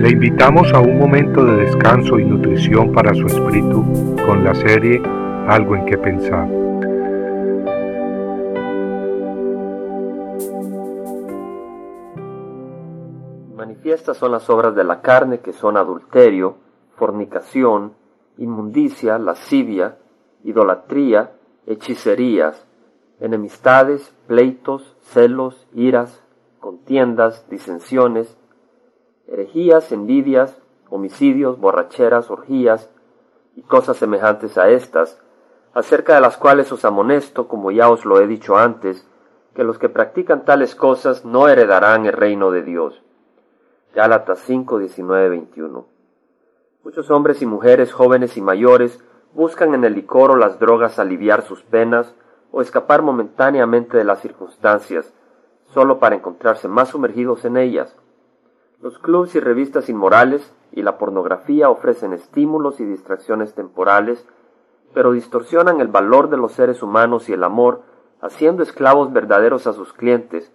Le invitamos a un momento de descanso y nutrición para su espíritu con la serie Algo en que pensar. Manifiestas son las obras de la carne que son adulterio, fornicación, inmundicia, lascivia, idolatría, hechicerías, enemistades, pleitos, celos, iras, contiendas, disensiones, herejías, envidias, homicidios, borracheras, orgías y cosas semejantes a estas, acerca de las cuales os amonesto, como ya os lo he dicho antes, que los que practican tales cosas no heredarán el reino de Dios. Gálatas 5, 19, 21. Muchos hombres y mujeres, jóvenes y mayores, buscan en el licor o las drogas aliviar sus penas o escapar momentáneamente de las circunstancias, solo para encontrarse más sumergidos en ellas. Los clubs y revistas inmorales y la pornografía ofrecen estímulos y distracciones temporales, pero distorsionan el valor de los seres humanos y el amor, haciendo esclavos verdaderos a sus clientes.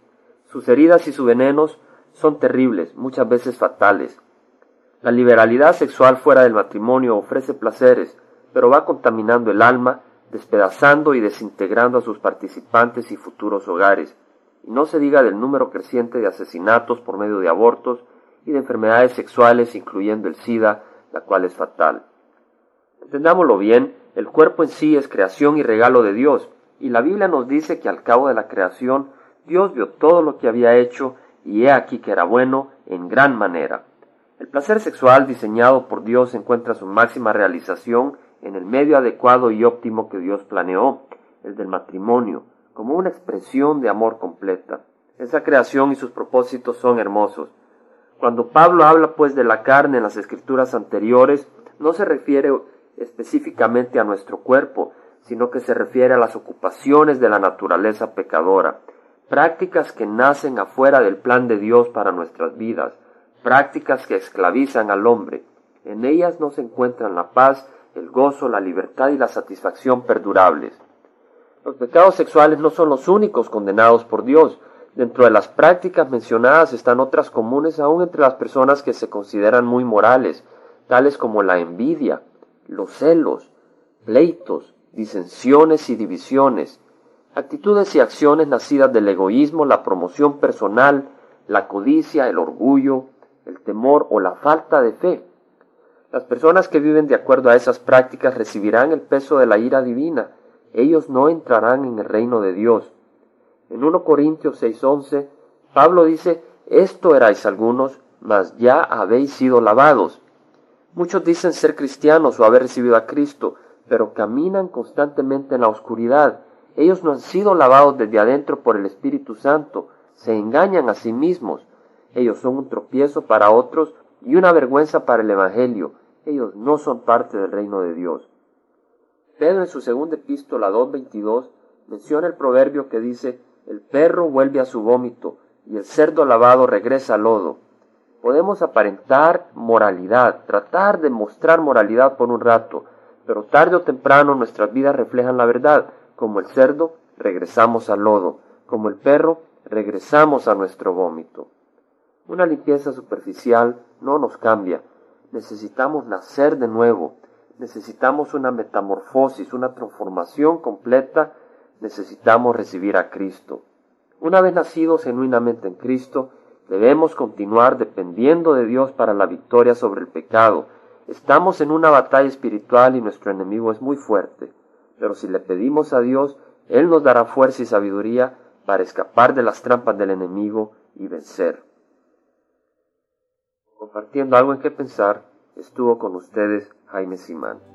Sus heridas y sus venenos son terribles, muchas veces fatales. La liberalidad sexual fuera del matrimonio ofrece placeres, pero va contaminando el alma, despedazando y desintegrando a sus participantes y futuros hogares. Y no se diga del número creciente de asesinatos por medio de abortos y de enfermedades sexuales, incluyendo el SIDA, la cual es fatal. Entendámoslo bien, el cuerpo en sí es creación y regalo de Dios, y la Biblia nos dice que al cabo de la creación Dios vio todo lo que había hecho y he aquí que era bueno en gran manera. El placer sexual diseñado por Dios encuentra su máxima realización en el medio adecuado y óptimo que Dios planeó, el del matrimonio, como una expresión de amor completa. Esa creación y sus propósitos son hermosos. Cuando Pablo habla pues de la carne en las escrituras anteriores, no se refiere específicamente a nuestro cuerpo, sino que se refiere a las ocupaciones de la naturaleza pecadora, prácticas que nacen afuera del plan de Dios para nuestras vidas, prácticas que esclavizan al hombre. En ellas no se encuentran la paz, el gozo, la libertad y la satisfacción perdurables. Los pecados sexuales no son los únicos condenados por Dios. Dentro de las prácticas mencionadas están otras comunes aún entre las personas que se consideran muy morales, tales como la envidia, los celos, pleitos, disensiones y divisiones, actitudes y acciones nacidas del egoísmo, la promoción personal, la codicia, el orgullo, el temor o la falta de fe. Las personas que viven de acuerdo a esas prácticas recibirán el peso de la ira divina. Ellos no entrarán en el reino de Dios. En 1 Corintios 6:11, Pablo dice, esto erais algunos, mas ya habéis sido lavados. Muchos dicen ser cristianos o haber recibido a Cristo, pero caminan constantemente en la oscuridad. Ellos no han sido lavados desde adentro por el Espíritu Santo, se engañan a sí mismos. Ellos son un tropiezo para otros y una vergüenza para el Evangelio ellos no son parte del reino de Dios. Pedro en su segunda epístola 2.22 menciona el proverbio que dice, el perro vuelve a su vómito y el cerdo lavado regresa al lodo. Podemos aparentar moralidad, tratar de mostrar moralidad por un rato, pero tarde o temprano nuestras vidas reflejan la verdad. Como el cerdo, regresamos al lodo. Como el perro, regresamos a nuestro vómito. Una limpieza superficial no nos cambia, necesitamos nacer de nuevo, necesitamos una metamorfosis, una transformación completa, necesitamos recibir a Cristo. Una vez nacidos genuinamente en Cristo, debemos continuar dependiendo de Dios para la victoria sobre el pecado. Estamos en una batalla espiritual y nuestro enemigo es muy fuerte, pero si le pedimos a Dios, Él nos dará fuerza y sabiduría para escapar de las trampas del enemigo y vencer compartiendo algo en que pensar, estuvo con ustedes Jaime Simán.